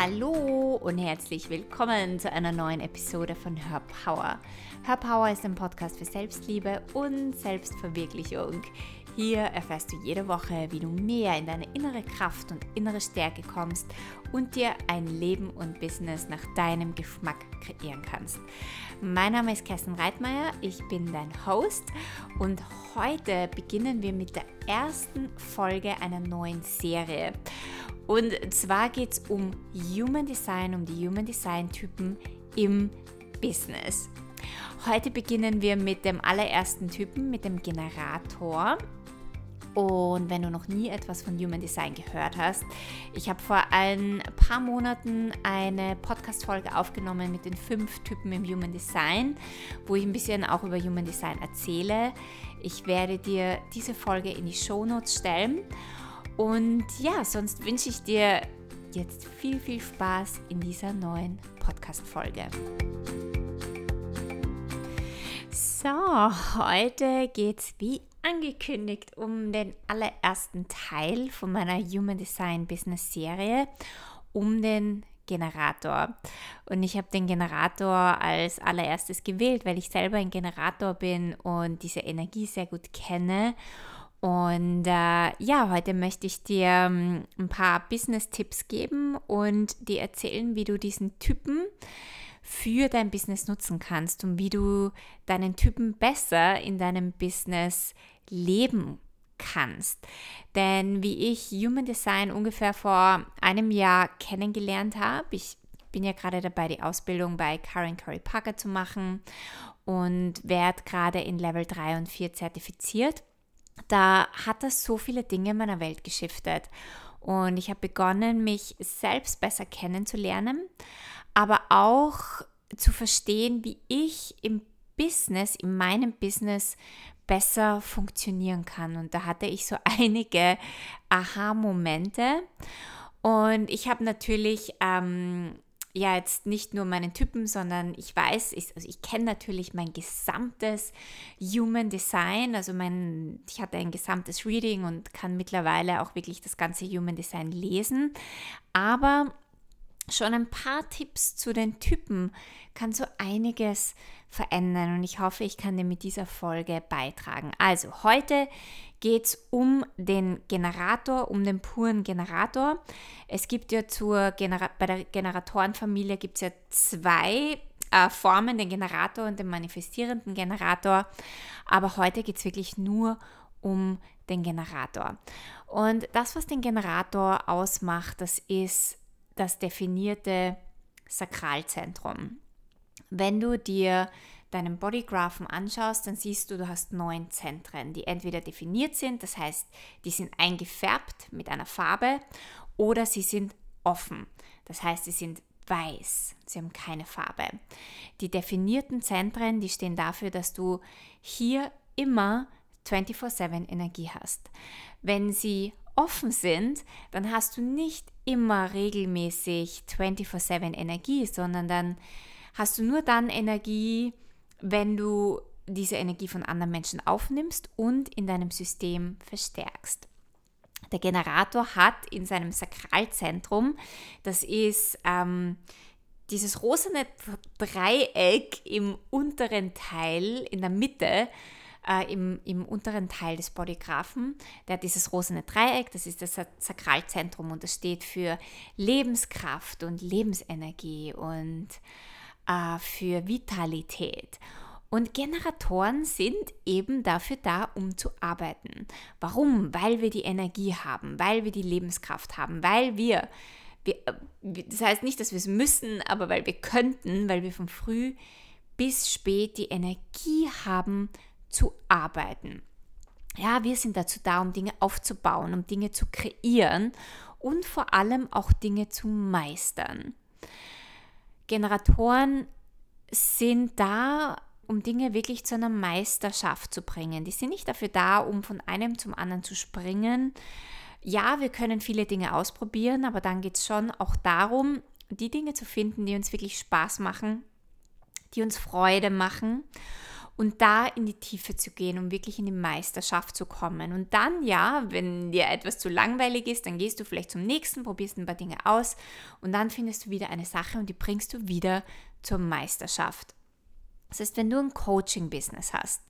Hallo und herzlich willkommen zu einer neuen Episode von Her Power. Her Power ist ein Podcast für Selbstliebe und Selbstverwirklichung. Hier erfährst du jede Woche, wie du mehr in deine innere Kraft und innere Stärke kommst und dir ein Leben und Business nach deinem Geschmack kreieren kannst. Mein Name ist Kerstin Reitmeier, ich bin dein Host und heute beginnen wir mit der ersten Folge einer neuen Serie. Und zwar geht es um Human Design, um die Human Design Typen im Business. Heute beginnen wir mit dem allerersten Typen, mit dem Generator. Und wenn du noch nie etwas von Human Design gehört hast, ich habe vor ein paar Monaten eine Podcast-Folge aufgenommen mit den fünf Typen im Human Design, wo ich ein bisschen auch über Human Design erzähle. Ich werde dir diese Folge in die Show Notes stellen. Und ja, sonst wünsche ich dir jetzt viel, viel Spaß in dieser neuen Podcast-Folge. So, heute geht es wie angekündigt um den allerersten Teil von meiner Human Design Business Serie, um den Generator. Und ich habe den Generator als allererstes gewählt, weil ich selber ein Generator bin und diese Energie sehr gut kenne. Und äh, ja, heute möchte ich dir ähm, ein paar Business-Tipps geben und dir erzählen, wie du diesen Typen für dein Business nutzen kannst und wie du deinen Typen besser in deinem Business leben kannst. Denn wie ich Human Design ungefähr vor einem Jahr kennengelernt habe, ich bin ja gerade dabei, die Ausbildung bei Karen Curry Parker zu machen und werde gerade in Level 3 und 4 zertifiziert. Da hat das so viele Dinge in meiner Welt geschiftet. Und ich habe begonnen, mich selbst besser kennenzulernen, aber auch zu verstehen, wie ich im Business, in meinem Business besser funktionieren kann. Und da hatte ich so einige Aha-Momente. Und ich habe natürlich ähm, ja jetzt nicht nur meinen Typen, sondern ich weiß, ich, also ich kenne natürlich mein gesamtes Human Design. Also mein, ich hatte ein gesamtes Reading und kann mittlerweile auch wirklich das ganze Human Design lesen. Aber schon ein paar Tipps zu den Typen kann so einiges verändern und ich hoffe, ich kann dir mit dieser Folge beitragen. Also heute geht es um den Generator, um den puren Generator. Es gibt ja zur Genera bei der Generatorenfamilie gibt es ja zwei äh, Formen, den Generator und den manifestierenden Generator. Aber heute geht es wirklich nur um den Generator. Und das, was den Generator ausmacht, das ist das definierte Sakralzentrum. Wenn du dir deinen Bodygraphen anschaust, dann siehst du, du hast neun Zentren, die entweder definiert sind, das heißt, die sind eingefärbt mit einer Farbe, oder sie sind offen, das heißt, sie sind weiß, sie haben keine Farbe. Die definierten Zentren, die stehen dafür, dass du hier immer 24/7 Energie hast. Wenn sie offen sind, dann hast du nicht immer regelmäßig 24/7 Energie, sondern dann hast du nur dann Energie, wenn du diese Energie von anderen Menschen aufnimmst und in deinem System verstärkst. Der Generator hat in seinem Sakralzentrum, das ist ähm, dieses rosane Dreieck im unteren Teil, in der Mitte, äh, im, im unteren Teil des Bodygraphen. Der hat dieses rosene Dreieck, das ist das Sakralzentrum und das steht für Lebenskraft und Lebensenergie und äh, für Vitalität. Und Generatoren sind eben dafür da, um zu arbeiten. Warum? Weil wir die Energie haben, weil wir die Lebenskraft haben, weil wir, wir äh, das heißt nicht, dass wir es müssen, aber weil wir könnten, weil wir von früh bis spät die Energie haben zu arbeiten. Ja, wir sind dazu da, um Dinge aufzubauen, um Dinge zu kreieren und vor allem auch Dinge zu meistern. Generatoren sind da, um Dinge wirklich zu einer Meisterschaft zu bringen. Die sind nicht dafür da, um von einem zum anderen zu springen. Ja, wir können viele Dinge ausprobieren, aber dann geht es schon auch darum, die Dinge zu finden, die uns wirklich Spaß machen, die uns Freude machen und da in die Tiefe zu gehen, um wirklich in die Meisterschaft zu kommen. Und dann, ja, wenn dir etwas zu langweilig ist, dann gehst du vielleicht zum nächsten, probierst ein paar Dinge aus und dann findest du wieder eine Sache und die bringst du wieder zur Meisterschaft. Das heißt, wenn du ein Coaching-Business hast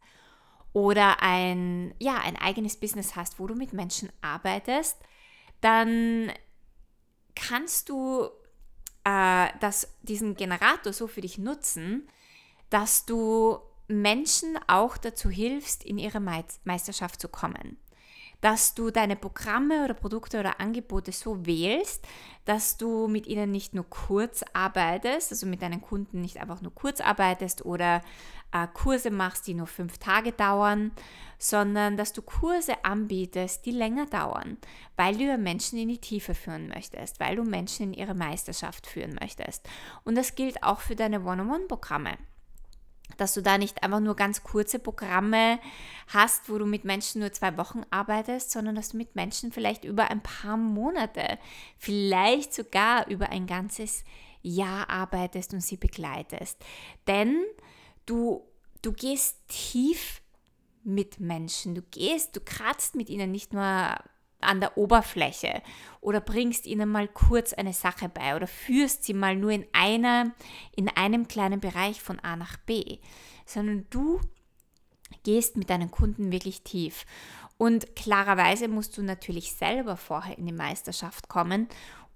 oder ein, ja, ein eigenes Business hast, wo du mit Menschen arbeitest, dann kannst du äh, das, diesen Generator so für dich nutzen, dass du Menschen auch dazu hilfst, in ihre Meisterschaft zu kommen. Dass du deine Programme oder Produkte oder Angebote so wählst, dass du mit ihnen nicht nur kurz arbeitest, also mit deinen Kunden nicht einfach nur kurz arbeitest oder äh, Kurse machst, die nur fünf Tage dauern, sondern dass du Kurse anbietest, die länger dauern, weil du Menschen in die Tiefe führen möchtest, weil du Menschen in ihre Meisterschaft führen möchtest. Und das gilt auch für deine One-on-One-Programme dass du da nicht einfach nur ganz kurze Programme hast, wo du mit Menschen nur zwei Wochen arbeitest, sondern dass du mit Menschen vielleicht über ein paar Monate, vielleicht sogar über ein ganzes Jahr arbeitest und sie begleitest. Denn du, du gehst tief mit Menschen, du gehst, du kratzt mit ihnen nicht nur an der Oberfläche oder bringst ihnen mal kurz eine Sache bei oder führst sie mal nur in einer in einem kleinen Bereich von A nach B, sondern du gehst mit deinen Kunden wirklich tief. Und klarerweise musst du natürlich selber vorher in die Meisterschaft kommen,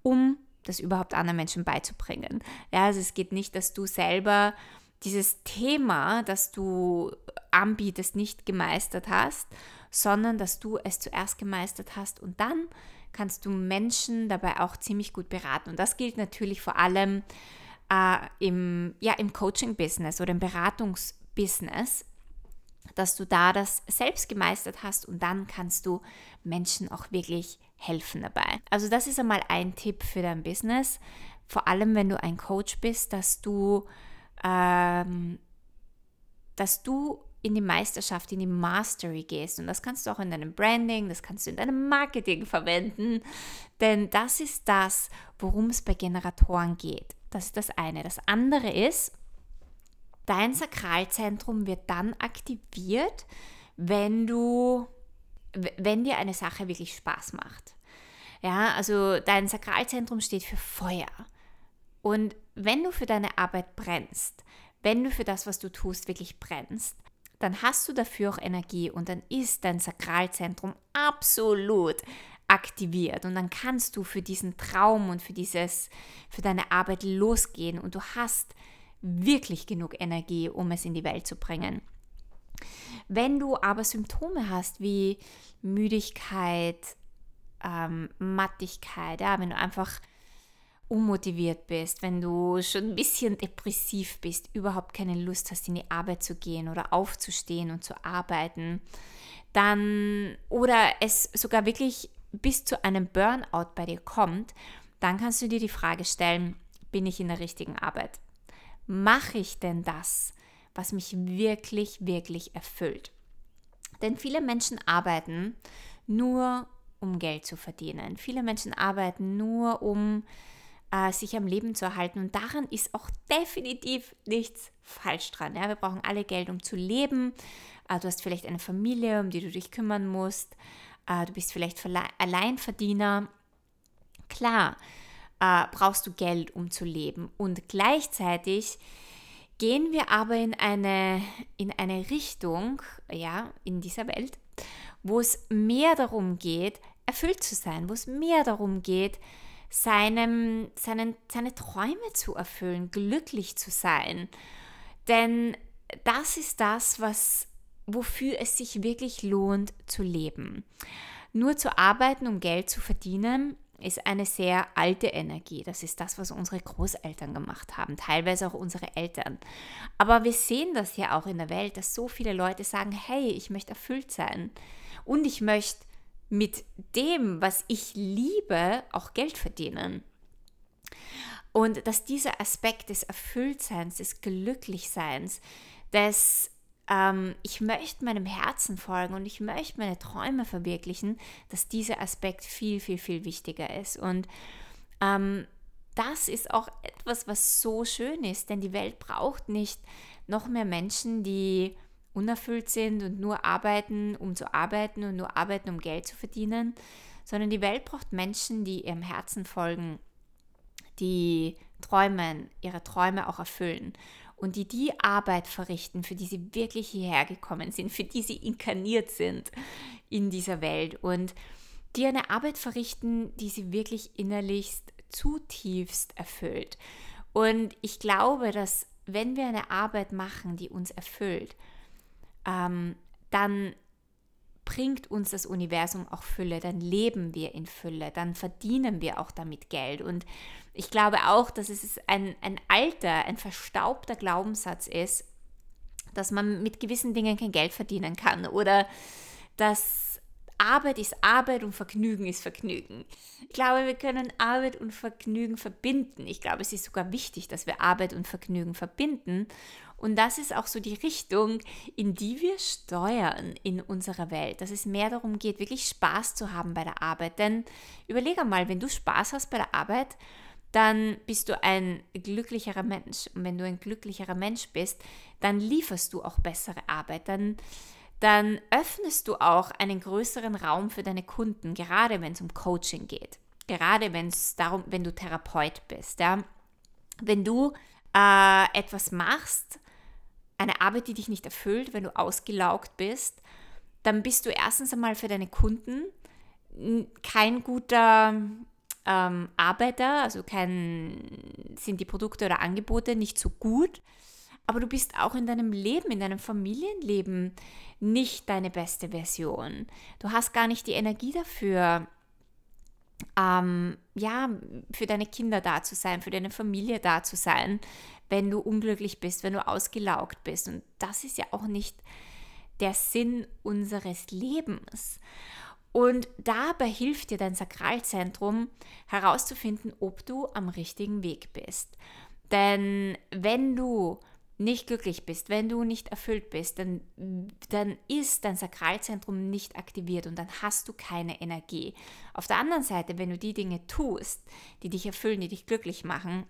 um das überhaupt anderen Menschen beizubringen. Ja, also es geht nicht, dass du selber dieses Thema, das du anbietest, nicht gemeistert hast, sondern dass du es zuerst gemeistert hast und dann kannst du Menschen dabei auch ziemlich gut beraten. Und das gilt natürlich vor allem äh, im, ja, im Coaching-Business oder im Beratungsbusiness, dass du da das selbst gemeistert hast und dann kannst du Menschen auch wirklich helfen dabei. Also das ist einmal ein Tipp für dein Business, vor allem wenn du ein Coach bist, dass du, ähm, dass du in die Meisterschaft, in die Mastery gehst. Und das kannst du auch in deinem Branding, das kannst du in deinem Marketing verwenden. Denn das ist das, worum es bei Generatoren geht. Das ist das eine. Das andere ist, dein Sakralzentrum wird dann aktiviert, wenn du, wenn dir eine Sache wirklich Spaß macht. Ja, also dein Sakralzentrum steht für Feuer. Und wenn du für deine Arbeit brennst, wenn du für das, was du tust, wirklich brennst, dann hast du dafür auch Energie und dann ist dein Sakralzentrum absolut aktiviert und dann kannst du für diesen Traum und für dieses für deine Arbeit losgehen und du hast wirklich genug Energie, um es in die Welt zu bringen. Wenn du aber Symptome hast wie Müdigkeit, ähm, Mattigkeit, ja, wenn du einfach unmotiviert bist, wenn du schon ein bisschen depressiv bist, überhaupt keine Lust hast, in die Arbeit zu gehen oder aufzustehen und zu arbeiten, dann oder es sogar wirklich bis zu einem Burnout bei dir kommt, dann kannst du dir die Frage stellen, bin ich in der richtigen Arbeit? Mache ich denn das, was mich wirklich, wirklich erfüllt? Denn viele Menschen arbeiten nur, um Geld zu verdienen. Viele Menschen arbeiten nur, um äh, sich am Leben zu erhalten. Und daran ist auch definitiv nichts falsch dran. Ja? Wir brauchen alle Geld, um zu leben. Äh, du hast vielleicht eine Familie, um die du dich kümmern musst. Äh, du bist vielleicht Alleinverdiener. Klar, äh, brauchst du Geld, um zu leben. Und gleichzeitig gehen wir aber in eine, in eine Richtung, ja, in dieser Welt, wo es mehr darum geht, erfüllt zu sein, wo es mehr darum geht, seinem, seinen, seine Träume zu erfüllen, glücklich zu sein. Denn das ist das, was, wofür es sich wirklich lohnt zu leben. Nur zu arbeiten, um Geld zu verdienen, ist eine sehr alte Energie. Das ist das, was unsere Großeltern gemacht haben, teilweise auch unsere Eltern. Aber wir sehen das ja auch in der Welt, dass so viele Leute sagen, hey, ich möchte erfüllt sein und ich möchte mit dem, was ich liebe, auch Geld verdienen. Und dass dieser Aspekt des Erfülltseins, des Glücklichseins, des ähm, ich möchte meinem Herzen folgen und ich möchte meine Träume verwirklichen, dass dieser Aspekt viel, viel, viel wichtiger ist. Und ähm, das ist auch etwas, was so schön ist, denn die Welt braucht nicht noch mehr Menschen, die unerfüllt sind und nur arbeiten, um zu arbeiten und nur arbeiten, um Geld zu verdienen, sondern die Welt braucht Menschen, die ihrem Herzen folgen, die träumen, ihre Träume auch erfüllen und die die Arbeit verrichten, für die sie wirklich hierher gekommen sind, für die sie inkarniert sind in dieser Welt und die eine Arbeit verrichten, die sie wirklich innerlichst zutiefst erfüllt. Und ich glaube, dass wenn wir eine Arbeit machen, die uns erfüllt, ähm, dann bringt uns das Universum auch Fülle, dann leben wir in Fülle, dann verdienen wir auch damit Geld. Und ich glaube auch, dass es ein, ein alter, ein verstaubter Glaubenssatz ist, dass man mit gewissen Dingen kein Geld verdienen kann oder dass Arbeit ist Arbeit und Vergnügen ist Vergnügen. Ich glaube, wir können Arbeit und Vergnügen verbinden. Ich glaube, es ist sogar wichtig, dass wir Arbeit und Vergnügen verbinden. Und das ist auch so die Richtung, in die wir steuern in unserer Welt, dass es mehr darum geht, wirklich Spaß zu haben bei der Arbeit. Denn überleg einmal, wenn du Spaß hast bei der Arbeit, dann bist du ein glücklicherer Mensch. Und wenn du ein glücklicherer Mensch bist, dann lieferst du auch bessere Arbeit. Dann dann öffnest du auch einen größeren Raum für deine Kunden, gerade wenn es um Coaching geht. Gerade wenn es darum, wenn du Therapeut bist. Ja? Wenn du äh, etwas machst, eine Arbeit, die dich nicht erfüllt, wenn du ausgelaugt bist, dann bist du erstens einmal für deine Kunden kein guter ähm, Arbeiter, also kein, sind die Produkte oder Angebote nicht so gut aber du bist auch in deinem Leben, in deinem Familienleben nicht deine beste Version. Du hast gar nicht die Energie dafür, ähm, ja, für deine Kinder da zu sein, für deine Familie da zu sein, wenn du unglücklich bist, wenn du ausgelaugt bist. Und das ist ja auch nicht der Sinn unseres Lebens. Und dabei hilft dir dein Sakralzentrum herauszufinden, ob du am richtigen Weg bist. Denn wenn du nicht glücklich bist, wenn du nicht erfüllt bist, dann, dann ist dein Sakralzentrum nicht aktiviert und dann hast du keine Energie. Auf der anderen Seite, wenn du die Dinge tust, die dich erfüllen, die dich glücklich machen,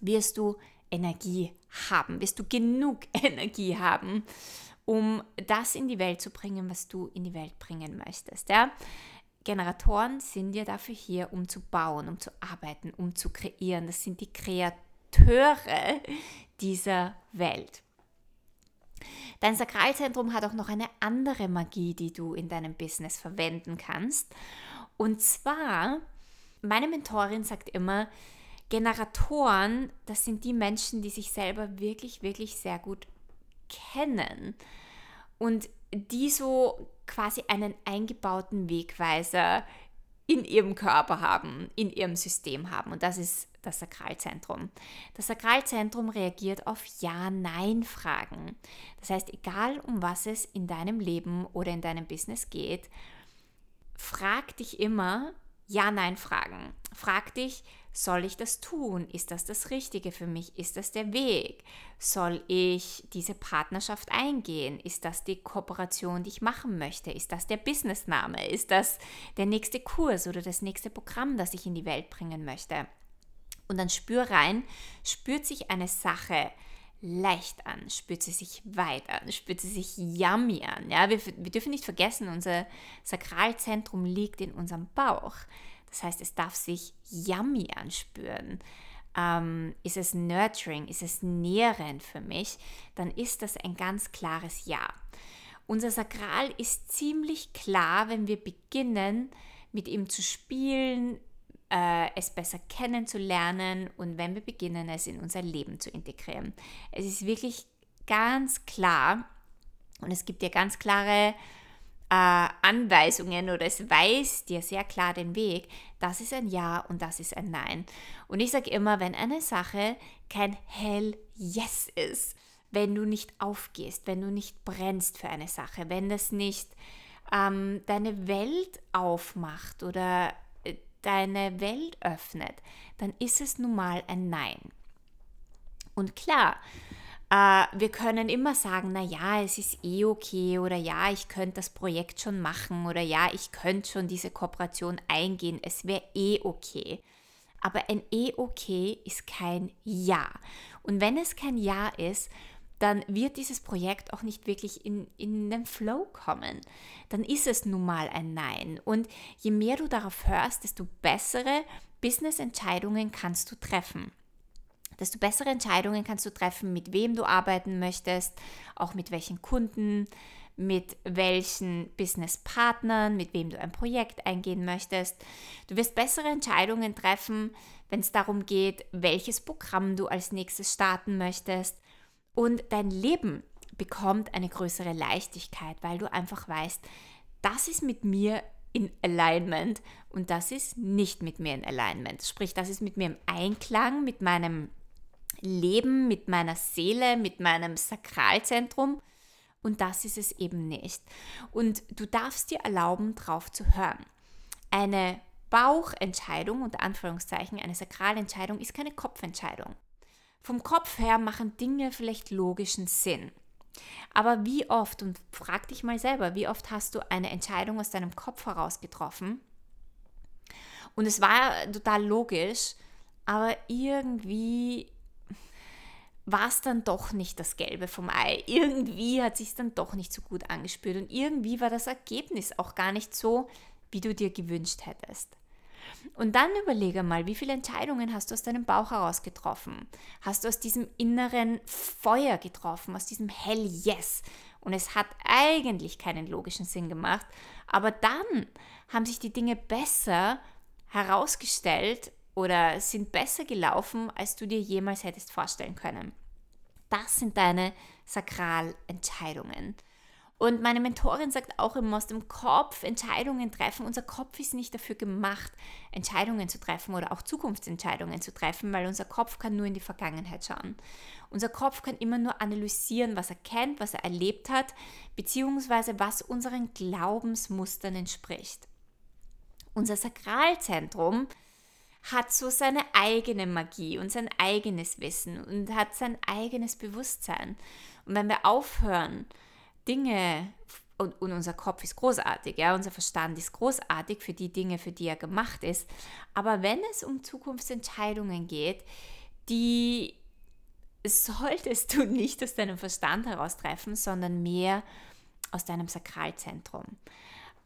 wirst du Energie haben, wirst du genug Energie haben, um das in die Welt zu bringen, was du in die Welt bringen möchtest. Ja? Generatoren sind ja dafür hier, um zu bauen, um zu arbeiten, um zu kreieren. Das sind die Kreateure, dieser Welt. Dein Sakralzentrum hat auch noch eine andere Magie, die du in deinem Business verwenden kannst. Und zwar, meine Mentorin sagt immer, Generatoren, das sind die Menschen, die sich selber wirklich, wirklich sehr gut kennen und die so quasi einen eingebauten Wegweiser in ihrem Körper haben, in ihrem System haben. Und das ist das Sakralzentrum. Das Sakralzentrum reagiert auf Ja-Nein-Fragen. Das heißt, egal um was es in deinem Leben oder in deinem Business geht, frag dich immer Ja-Nein-Fragen. Frag dich, soll ich das tun? Ist das das Richtige für mich? Ist das der Weg? Soll ich diese Partnerschaft eingehen? Ist das die Kooperation, die ich machen möchte? Ist das der Businessname? Ist das der nächste Kurs oder das nächste Programm, das ich in die Welt bringen möchte? Und dann spür rein, spürt sich eine Sache leicht an, spürt sie sich weit an, spürt sie sich yummy an. Ja, wir, wir dürfen nicht vergessen, unser Sakralzentrum liegt in unserem Bauch. Das heißt, es darf sich yummy anspüren. Ähm, ist es nurturing, ist es nährend für mich, dann ist das ein ganz klares Ja. Unser Sakral ist ziemlich klar, wenn wir beginnen, mit ihm zu spielen, es besser kennenzulernen und wenn wir beginnen, es in unser Leben zu integrieren. Es ist wirklich ganz klar und es gibt dir ganz klare äh, Anweisungen oder es weist dir sehr klar den Weg, das ist ein Ja und das ist ein Nein. Und ich sage immer, wenn eine Sache kein Hell Yes ist, wenn du nicht aufgehst, wenn du nicht brennst für eine Sache, wenn das nicht ähm, deine Welt aufmacht oder äh, deine Welt öffnet, dann ist es nun mal ein Nein. Und klar, äh, wir können immer sagen, na ja, es ist eh okay oder ja, ich könnte das Projekt schon machen oder ja, ich könnte schon diese Kooperation eingehen, es wäre eh okay. Aber ein eh okay ist kein Ja. Und wenn es kein Ja ist, dann wird dieses Projekt auch nicht wirklich in, in den Flow kommen. Dann ist es nun mal ein Nein. Und je mehr du darauf hörst, desto bessere Business-Entscheidungen kannst du treffen. Desto bessere Entscheidungen kannst du treffen, mit wem du arbeiten möchtest, auch mit welchen Kunden, mit welchen Businesspartnern, mit wem du ein Projekt eingehen möchtest. Du wirst bessere Entscheidungen treffen, wenn es darum geht, welches Programm du als nächstes starten möchtest. Und dein Leben bekommt eine größere Leichtigkeit, weil du einfach weißt, das ist mit mir in Alignment und das ist nicht mit mir in Alignment. Sprich, das ist mit mir im Einklang, mit meinem Leben, mit meiner Seele, mit meinem Sakralzentrum und das ist es eben nicht. Und du darfst dir erlauben, drauf zu hören. Eine Bauchentscheidung, unter Anführungszeichen, eine Sakralentscheidung, ist keine Kopfentscheidung. Vom Kopf her machen Dinge vielleicht logischen Sinn. Aber wie oft, und frag dich mal selber, wie oft hast du eine Entscheidung aus deinem Kopf heraus getroffen und es war total logisch, aber irgendwie war es dann doch nicht das Gelbe vom Ei. Irgendwie hat sich dann doch nicht so gut angespürt und irgendwie war das Ergebnis auch gar nicht so, wie du dir gewünscht hättest. Und dann überlege mal, wie viele Entscheidungen hast du aus deinem Bauch heraus getroffen? Hast du aus diesem inneren Feuer getroffen, aus diesem Hell Yes? Und es hat eigentlich keinen logischen Sinn gemacht, aber dann haben sich die Dinge besser herausgestellt oder sind besser gelaufen, als du dir jemals hättest vorstellen können. Das sind deine Sakralentscheidungen. Und meine Mentorin sagt auch immer aus dem Kopf Entscheidungen treffen. Unser Kopf ist nicht dafür gemacht, Entscheidungen zu treffen oder auch Zukunftsentscheidungen zu treffen, weil unser Kopf kann nur in die Vergangenheit schauen. Unser Kopf kann immer nur analysieren, was er kennt, was er erlebt hat, beziehungsweise was unseren Glaubensmustern entspricht. Unser Sakralzentrum hat so seine eigene Magie und sein eigenes Wissen und hat sein eigenes Bewusstsein. Und wenn wir aufhören, Dinge, und, und, unser Kopf ist großartig, ja, unser Verstand ist großartig für die Dinge, für die er gemacht ist, aber wenn es um Zukunftsentscheidungen geht, die solltest du nicht aus deinem Verstand heraus treffen, sondern mehr aus deinem Sakralzentrum.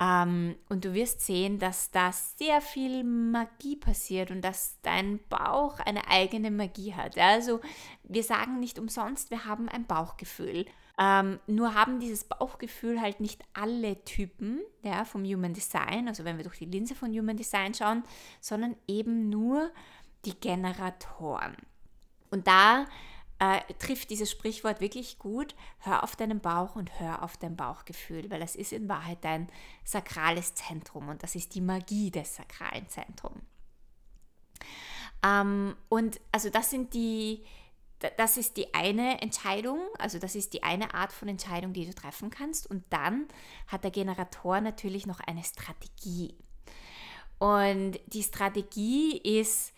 Ähm, und du wirst sehen, dass da sehr viel Magie passiert und dass dein Bauch eine eigene Magie hat. Also wir sagen nicht umsonst, wir haben ein Bauchgefühl. Ähm, nur haben dieses Bauchgefühl halt nicht alle Typen ja, vom Human Design, also wenn wir durch die Linse von Human Design schauen, sondern eben nur die Generatoren. Und da äh, trifft dieses Sprichwort wirklich gut. Hör auf deinen Bauch und hör auf dein Bauchgefühl, weil das ist in Wahrheit dein sakrales Zentrum und das ist die Magie des sakralen Zentrums. Ähm, und also das sind die, das ist die eine Entscheidung, also das ist die eine Art von Entscheidung, die du treffen kannst. Und dann hat der Generator natürlich noch eine Strategie. Und die Strategie ist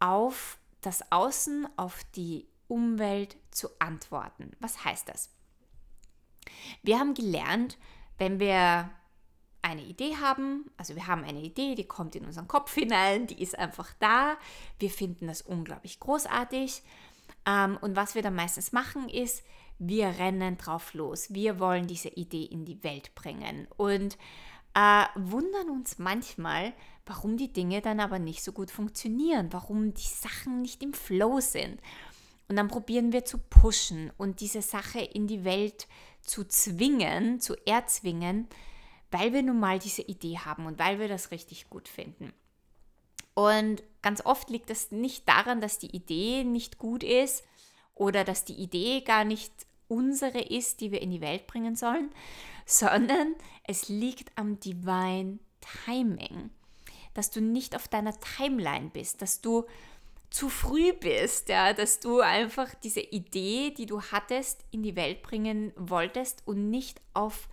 auf das Außen, auf die Umwelt zu antworten. Was heißt das? Wir haben gelernt, wenn wir eine Idee haben, also wir haben eine Idee, die kommt in unseren Kopf hinein, die ist einfach da, wir finden das unglaublich großartig und was wir dann meistens machen ist, wir rennen drauf los, wir wollen diese Idee in die Welt bringen und äh, wundern uns manchmal, warum die Dinge dann aber nicht so gut funktionieren, warum die Sachen nicht im Flow sind. Und dann probieren wir zu pushen und diese Sache in die Welt zu zwingen, zu erzwingen, weil wir nun mal diese Idee haben und weil wir das richtig gut finden. Und ganz oft liegt es nicht daran, dass die Idee nicht gut ist oder dass die Idee gar nicht unsere ist, die wir in die Welt bringen sollen, sondern es liegt am Divine Timing, dass du nicht auf deiner Timeline bist, dass du zu früh bist, ja, dass du einfach diese Idee, die du hattest, in die Welt bringen wolltest und nicht auf,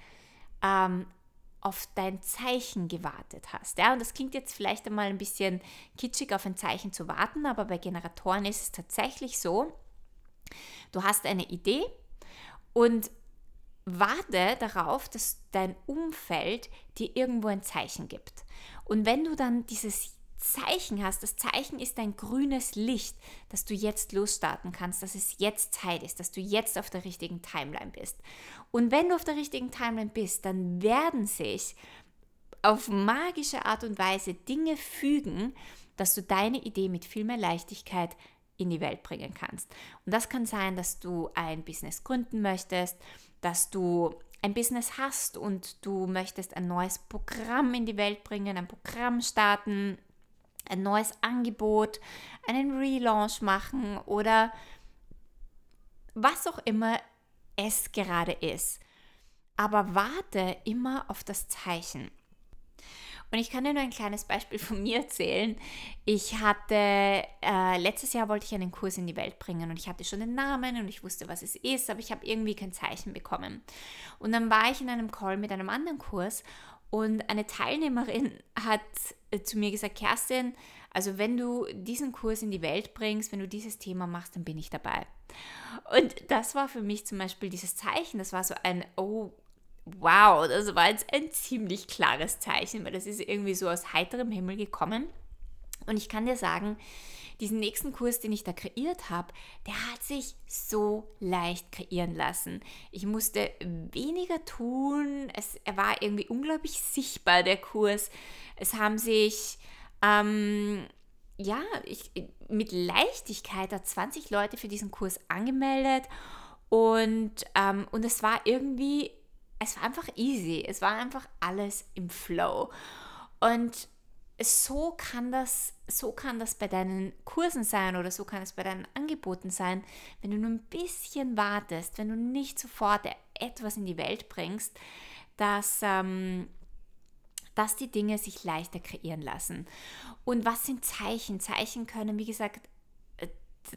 ähm, auf dein Zeichen gewartet hast. Ja, und das klingt jetzt vielleicht einmal ein bisschen kitschig, auf ein Zeichen zu warten, aber bei Generatoren ist es tatsächlich so, du hast eine Idee und warte darauf, dass dein Umfeld dir irgendwo ein Zeichen gibt. Und wenn du dann dieses Zeichen hast. Das Zeichen ist dein grünes Licht, dass du jetzt losstarten kannst, dass es jetzt Zeit ist, dass du jetzt auf der richtigen Timeline bist. Und wenn du auf der richtigen Timeline bist, dann werden sich auf magische Art und Weise Dinge fügen, dass du deine Idee mit viel mehr Leichtigkeit in die Welt bringen kannst. Und das kann sein, dass du ein Business gründen möchtest, dass du ein Business hast und du möchtest ein neues Programm in die Welt bringen, ein Programm starten, ein neues Angebot, einen Relaunch machen oder was auch immer es gerade ist. Aber warte immer auf das Zeichen. Und ich kann dir nur ein kleines Beispiel von mir erzählen. Ich hatte, äh, letztes Jahr wollte ich einen Kurs in die Welt bringen und ich hatte schon den Namen und ich wusste, was es ist, aber ich habe irgendwie kein Zeichen bekommen. Und dann war ich in einem Call mit einem anderen Kurs und eine Teilnehmerin hat äh, zu mir gesagt, Kerstin, also wenn du diesen Kurs in die Welt bringst, wenn du dieses Thema machst, dann bin ich dabei. Und das war für mich zum Beispiel dieses Zeichen, das war so ein, oh, wow, das war jetzt ein ziemlich klares Zeichen, weil das ist irgendwie so aus heiterem Himmel gekommen. Und ich kann dir sagen, diesen nächsten Kurs, den ich da kreiert habe, der hat sich so leicht kreieren lassen. Ich musste weniger tun. Es, er war irgendwie unglaublich sichtbar, der Kurs. Es haben sich, ähm, ja, ich, mit Leichtigkeit da 20 Leute für diesen Kurs angemeldet. Und, ähm, und es war irgendwie es war einfach easy. Es war einfach alles im Flow. Und so kann das, so kann das bei deinen Kursen sein oder so kann es bei deinen Angeboten sein, wenn du nur ein bisschen wartest, wenn du nicht sofort etwas in die Welt bringst, dass, ähm, dass die Dinge sich leichter kreieren lassen. Und was sind Zeichen? Zeichen können, wie gesagt,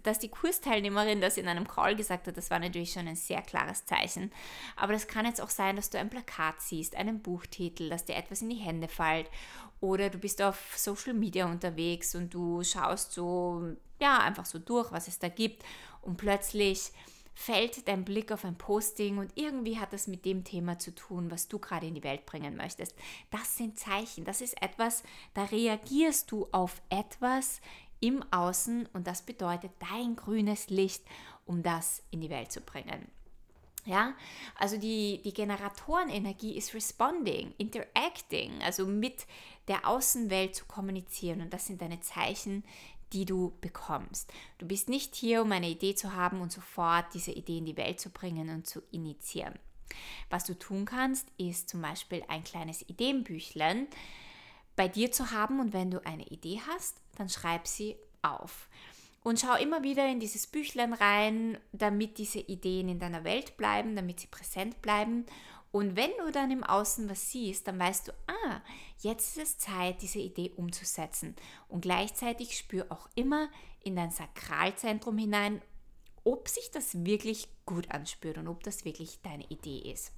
dass die Kursteilnehmerin das in einem Call gesagt hat, das war natürlich schon ein sehr klares Zeichen. Aber das kann jetzt auch sein, dass du ein Plakat siehst, einen Buchtitel, dass dir etwas in die Hände fällt oder du bist auf Social Media unterwegs und du schaust so, ja, einfach so durch, was es da gibt und plötzlich fällt dein Blick auf ein Posting und irgendwie hat das mit dem Thema zu tun, was du gerade in die Welt bringen möchtest. Das sind Zeichen, das ist etwas, da reagierst du auf etwas im Außen und das bedeutet dein grünes Licht, um das in die Welt zu bringen. Ja, also die, die Generatorenenergie ist responding, interacting, also mit der Außenwelt zu kommunizieren und das sind deine Zeichen, die du bekommst. Du bist nicht hier, um eine Idee zu haben und sofort diese Idee in die Welt zu bringen und zu initiieren. Was du tun kannst, ist zum Beispiel ein kleines Ideenbüchlein, bei dir zu haben und wenn du eine Idee hast, dann schreib sie auf. Und schau immer wieder in dieses Büchlein rein, damit diese Ideen in deiner Welt bleiben, damit sie präsent bleiben. Und wenn du dann im Außen was siehst, dann weißt du, ah, jetzt ist es Zeit, diese Idee umzusetzen. Und gleichzeitig spür auch immer in dein Sakralzentrum hinein, ob sich das wirklich gut anspürt und ob das wirklich deine Idee ist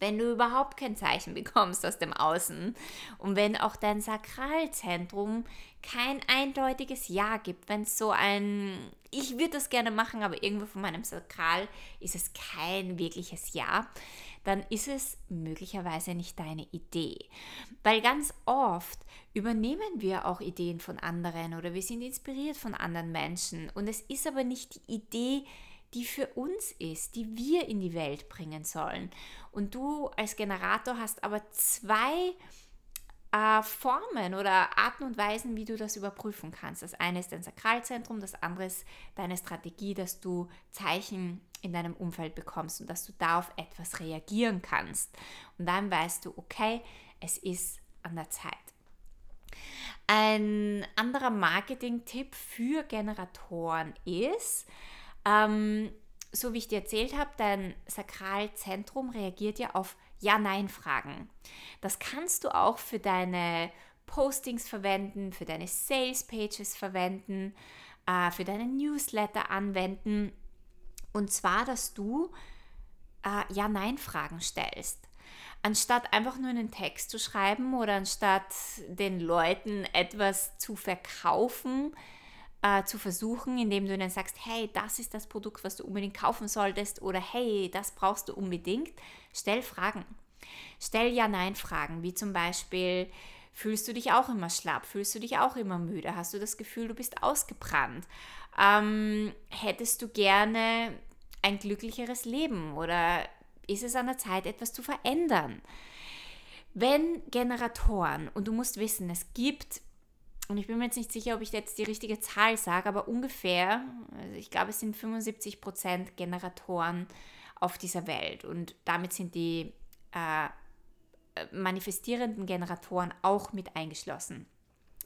wenn du überhaupt kein Zeichen bekommst aus dem Außen und wenn auch dein Sakralzentrum kein eindeutiges Ja gibt, wenn es so ein, ich würde das gerne machen, aber irgendwo von meinem Sakral ist es kein wirkliches Ja, dann ist es möglicherweise nicht deine Idee. Weil ganz oft übernehmen wir auch Ideen von anderen oder wir sind inspiriert von anderen Menschen und es ist aber nicht die Idee, die für uns ist, die wir in die Welt bringen sollen. Und du als Generator hast aber zwei äh, Formen oder Arten und Weisen, wie du das überprüfen kannst. Das eine ist dein Sakralzentrum, das andere ist deine Strategie, dass du Zeichen in deinem Umfeld bekommst und dass du da auf etwas reagieren kannst. Und dann weißt du, okay, es ist an der Zeit. Ein anderer Marketing-Tipp für Generatoren ist, ähm, so wie ich dir erzählt habe, dein Sakralzentrum reagiert ja auf Ja-Nein-Fragen. Das kannst du auch für deine Postings verwenden, für deine Sales-Pages verwenden, äh, für deine Newsletter anwenden. Und zwar, dass du äh, Ja-Nein-Fragen stellst. Anstatt einfach nur einen Text zu schreiben oder anstatt den Leuten etwas zu verkaufen, äh, zu versuchen, indem du ihnen sagst, hey, das ist das Produkt, was du unbedingt kaufen solltest oder hey, das brauchst du unbedingt. Stell Fragen. Stell Ja-Nein-Fragen, wie zum Beispiel, Fühlst du dich auch immer schlapp? Fühlst du dich auch immer müde? Hast du das Gefühl, du bist ausgebrannt? Ähm, hättest du gerne ein glücklicheres Leben oder ist es an der Zeit, etwas zu verändern? Wenn Generatoren, und du musst wissen, es gibt, und ich bin mir jetzt nicht sicher, ob ich jetzt die richtige Zahl sage, aber ungefähr, also ich glaube, es sind 75 Prozent Generatoren auf dieser Welt und damit sind die äh, manifestierenden Generatoren auch mit eingeschlossen.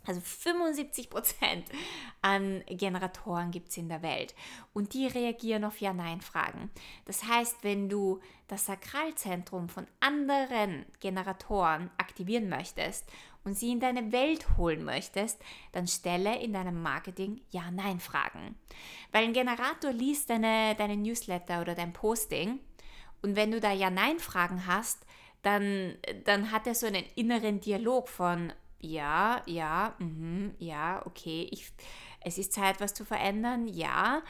Also 75 Prozent an Generatoren gibt es in der Welt und die reagieren auf Ja-Nein-Fragen. Das heißt, wenn du das Sakralzentrum von anderen Generatoren aktivieren möchtest und sie in deine Welt holen möchtest, dann stelle in deinem Marketing Ja-Nein-Fragen. Weil ein Generator liest deine, deine Newsletter oder dein Posting und wenn du da Ja-Nein-Fragen hast, dann, dann hat er so einen inneren Dialog von, ja, ja, mh, ja, okay, ich, es ist Zeit, was zu verändern, ja.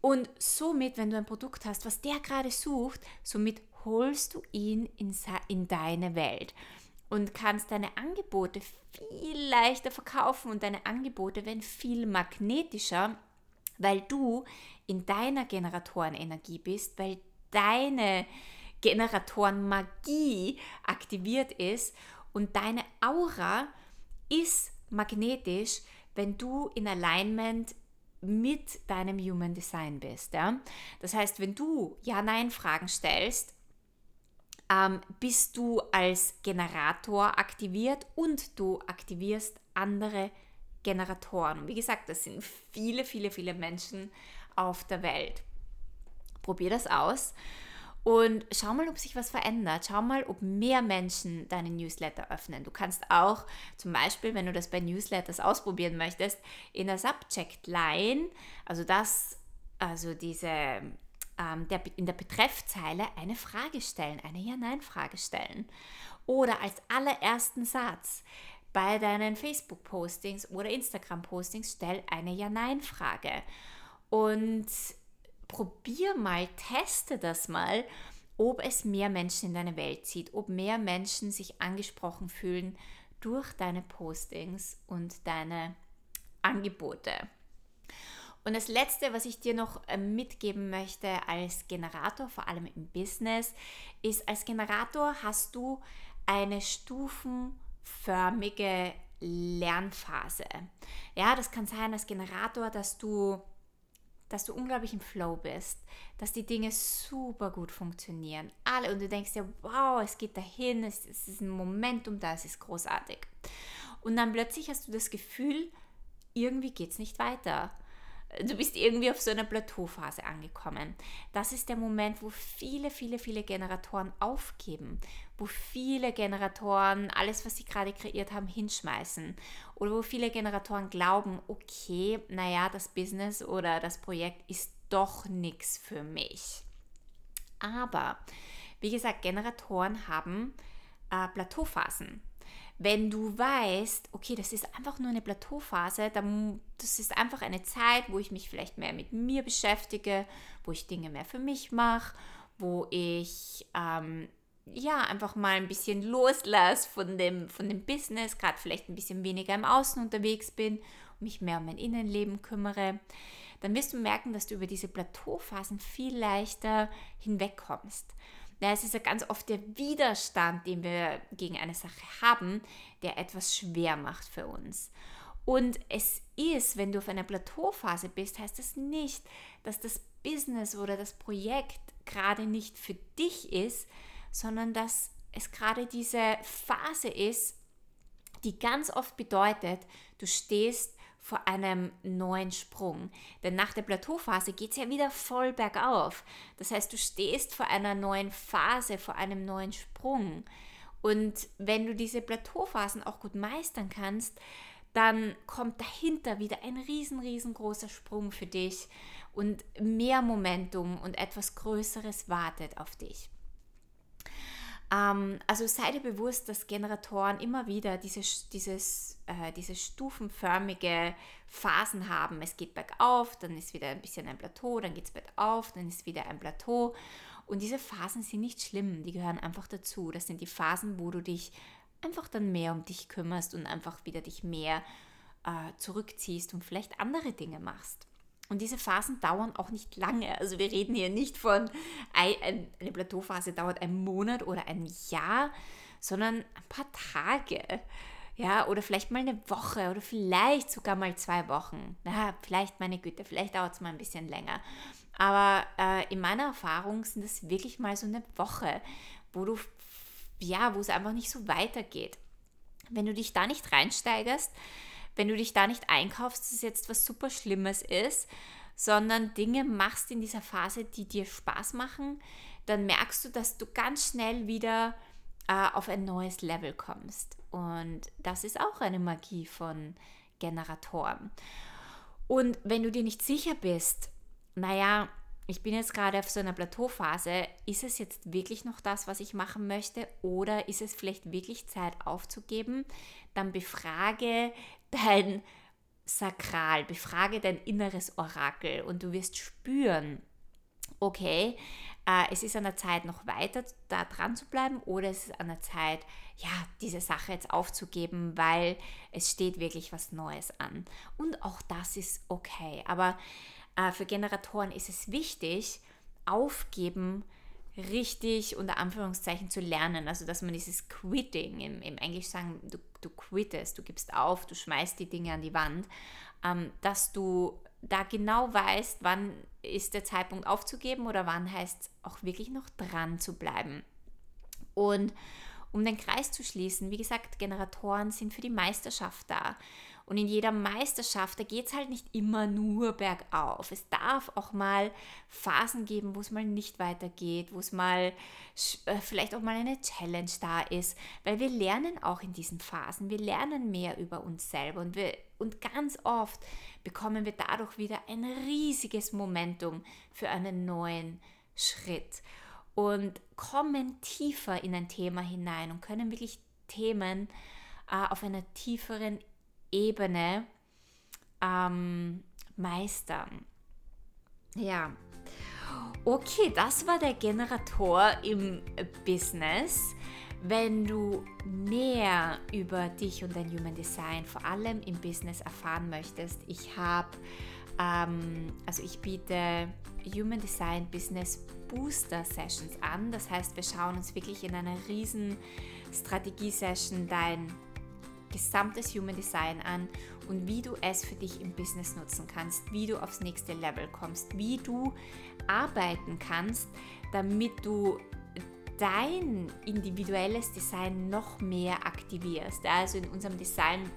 Und somit, wenn du ein Produkt hast, was der gerade sucht, somit holst du ihn in, in deine Welt und kannst deine Angebote viel leichter verkaufen und deine Angebote werden viel magnetischer, weil du in deiner Generatorenenergie bist, weil deine Generatoren-Magie aktiviert ist und deine Aura ist magnetisch, wenn du in Alignment mit deinem Human Design bist. Ja? Das heißt, wenn du Ja-Nein-Fragen stellst, ähm, bist du als Generator aktiviert und du aktivierst andere Generatoren. Wie gesagt, das sind viele, viele, viele Menschen auf der Welt. Probier das aus und schau mal, ob sich was verändert. Schau mal, ob mehr Menschen deine Newsletter öffnen. Du kannst auch zum Beispiel, wenn du das bei Newsletters ausprobieren möchtest, in der Subject Line, also das, also diese ähm, der, in der Betreffzeile eine Frage stellen, eine Ja-Nein-Frage stellen. Oder als allerersten Satz bei deinen Facebook-Postings oder Instagram-Postings stell eine Ja-Nein-Frage. Und probier mal, teste das mal, ob es mehr Menschen in deine Welt zieht, ob mehr Menschen sich angesprochen fühlen durch deine Postings und deine Angebote. Und das Letzte, was ich dir noch äh, mitgeben möchte als Generator, vor allem im Business, ist, als Generator hast du eine stufenförmige Lernphase. Ja, das kann sein als Generator, dass du dass du unglaublich im Flow bist, dass die Dinge super gut funktionieren. Alle und du denkst dir, wow, es geht dahin, es, es ist ein Momentum da, es ist großartig. Und dann plötzlich hast du das Gefühl, irgendwie geht es nicht weiter du bist irgendwie auf so einer Plateauphase angekommen. Das ist der Moment, wo viele, viele, viele Generatoren aufgeben, wo viele Generatoren alles, was sie gerade kreiert haben, hinschmeißen oder wo viele Generatoren glauben, okay, naja, das Business oder das Projekt ist doch nichts für mich. Aber, wie gesagt, Generatoren haben äh, Plateauphasen wenn du weißt, okay, das ist einfach nur eine Plateauphase, dann, das ist einfach eine Zeit, wo ich mich vielleicht mehr mit mir beschäftige, wo ich Dinge mehr für mich mache, wo ich ähm, ja einfach mal ein bisschen loslasse von dem, von dem Business, gerade vielleicht ein bisschen weniger im Außen unterwegs bin und mich mehr um mein Innenleben kümmere, dann wirst du merken, dass du über diese Plateauphasen viel leichter hinwegkommst. Ja, es ist ja ganz oft der Widerstand, den wir gegen eine Sache haben, der etwas schwer macht für uns. Und es ist, wenn du auf einer Plateauphase bist, heißt das nicht, dass das Business oder das Projekt gerade nicht für dich ist, sondern dass es gerade diese Phase ist, die ganz oft bedeutet, du stehst vor einem neuen Sprung. Denn nach der Plateauphase geht es ja wieder voll bergauf. Das heißt, du stehst vor einer neuen Phase, vor einem neuen Sprung. Und wenn du diese Plateauphasen auch gut meistern kannst, dann kommt dahinter wieder ein riesen, riesengroßer Sprung für dich und mehr Momentum und etwas Größeres wartet auf dich. Ähm, also sei dir bewusst, dass Generatoren immer wieder diese, dieses, äh, diese stufenförmige Phasen haben. Es geht bergauf, dann ist wieder ein bisschen ein Plateau, dann geht es bergauf, dann ist wieder ein Plateau. Und diese Phasen sind nicht schlimm, die gehören einfach dazu. Das sind die Phasen, wo du dich einfach dann mehr um dich kümmerst und einfach wieder dich mehr äh, zurückziehst und vielleicht andere Dinge machst. Und diese Phasen dauern auch nicht lange. Also wir reden hier nicht von, eine Plateauphase dauert einen Monat oder ein Jahr, sondern ein paar Tage. Ja, oder vielleicht mal eine Woche oder vielleicht sogar mal zwei Wochen. Na, vielleicht, meine Güte, vielleicht dauert es mal ein bisschen länger. Aber äh, in meiner Erfahrung sind es wirklich mal so eine Woche, wo du, ja, wo es einfach nicht so weitergeht. Wenn du dich da nicht reinsteigerst, wenn du dich da nicht einkaufst, dass es jetzt was super Schlimmes ist, sondern Dinge machst in dieser Phase, die dir Spaß machen, dann merkst du, dass du ganz schnell wieder äh, auf ein neues Level kommst. Und das ist auch eine Magie von Generatoren. Und wenn du dir nicht sicher bist, naja, ich bin jetzt gerade auf so einer Plateauphase, ist es jetzt wirklich noch das, was ich machen möchte oder ist es vielleicht wirklich Zeit aufzugeben, dann befrage dein Sakral, befrage dein inneres Orakel und du wirst spüren, okay, äh, es ist an der Zeit, noch weiter da dran zu bleiben oder es ist an der Zeit, ja, diese Sache jetzt aufzugeben, weil es steht wirklich was Neues an. Und auch das ist okay. Aber äh, für Generatoren ist es wichtig, aufgeben richtig unter Anführungszeichen zu lernen. Also dass man dieses Quitting, im, im Englisch sagen, du, du quittest, du gibst auf, du schmeißt die Dinge an die Wand, ähm, dass du da genau weißt, wann ist der Zeitpunkt aufzugeben oder wann heißt es auch wirklich noch dran zu bleiben. Und um den Kreis zu schließen, wie gesagt, Generatoren sind für die Meisterschaft da. Und in jeder Meisterschaft, da geht es halt nicht immer nur bergauf. Es darf auch mal Phasen geben, wo es mal nicht weitergeht, wo es mal äh, vielleicht auch mal eine Challenge da ist, weil wir lernen auch in diesen Phasen. Wir lernen mehr über uns selber und, wir, und ganz oft bekommen wir dadurch wieder ein riesiges Momentum für einen neuen Schritt und kommen tiefer in ein Thema hinein und können wirklich Themen äh, auf einer tieferen Ebene ähm, meistern. Ja. Okay, das war der Generator im Business. Wenn du mehr über dich und dein Human Design, vor allem im Business, erfahren möchtest, ich habe, ähm, also ich biete Human Design Business Booster Sessions an. Das heißt, wir schauen uns wirklich in einer riesen Strategie-Session dein gesamtes Human Design an und wie du es für dich im Business nutzen kannst, wie du aufs nächste Level kommst, wie du arbeiten kannst, damit du dein individuelles Design noch mehr aktivierst. Also in unserem Design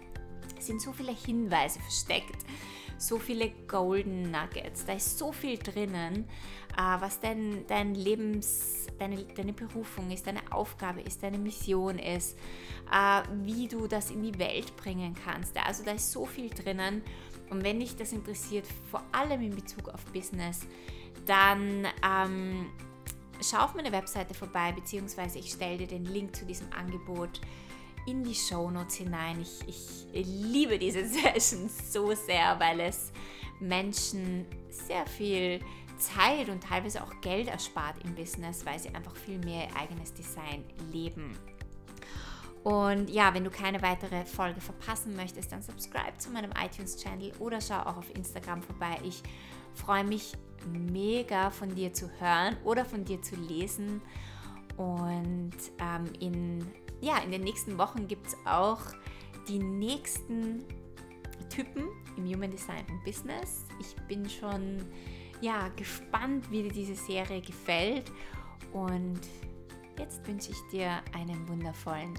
sind so viele Hinweise versteckt, so viele Golden Nuggets, da ist so viel drinnen, äh, was dein, dein Lebens, deine, deine Berufung ist, deine Aufgabe ist, deine Mission ist, äh, wie du das in die Welt bringen kannst. Also da ist so viel drinnen. Und wenn dich das interessiert, vor allem in Bezug auf Business, dann ähm, schau auf meine Webseite vorbei, beziehungsweise ich stelle dir den Link zu diesem Angebot in die Shownotes hinein. Ich, ich liebe diese Sessions so sehr, weil es Menschen sehr viel Zeit und teilweise auch Geld erspart im Business, weil sie einfach viel mehr ihr eigenes Design leben. Und ja, wenn du keine weitere Folge verpassen möchtest, dann subscribe zu meinem iTunes-Channel oder schau auch auf Instagram vorbei. Ich freue mich mega von dir zu hören oder von dir zu lesen. Und ähm, in, ja, in den nächsten Wochen gibt es auch die nächsten Typen im Human Design und Business. Ich bin schon ja, gespannt, wie dir diese Serie gefällt. Und jetzt wünsche ich dir einen wundervollen